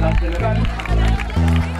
la cerebral.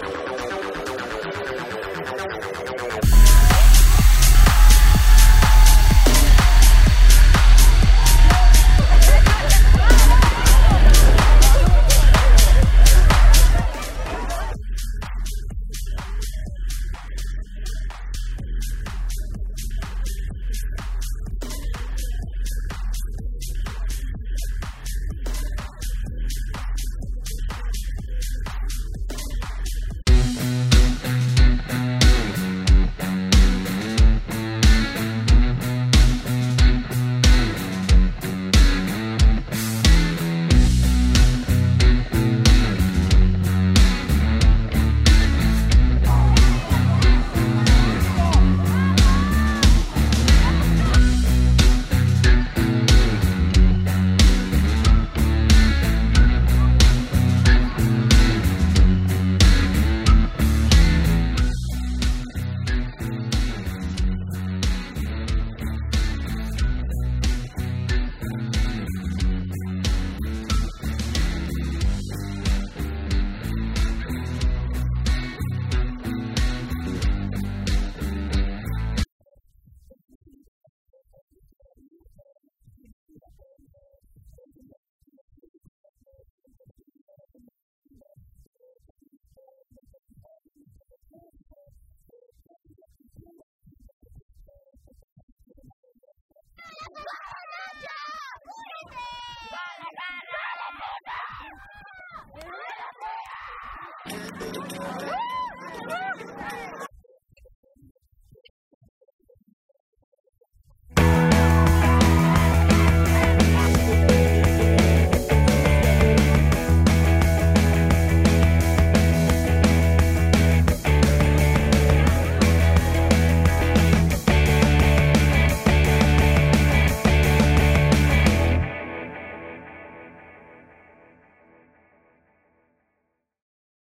Woo!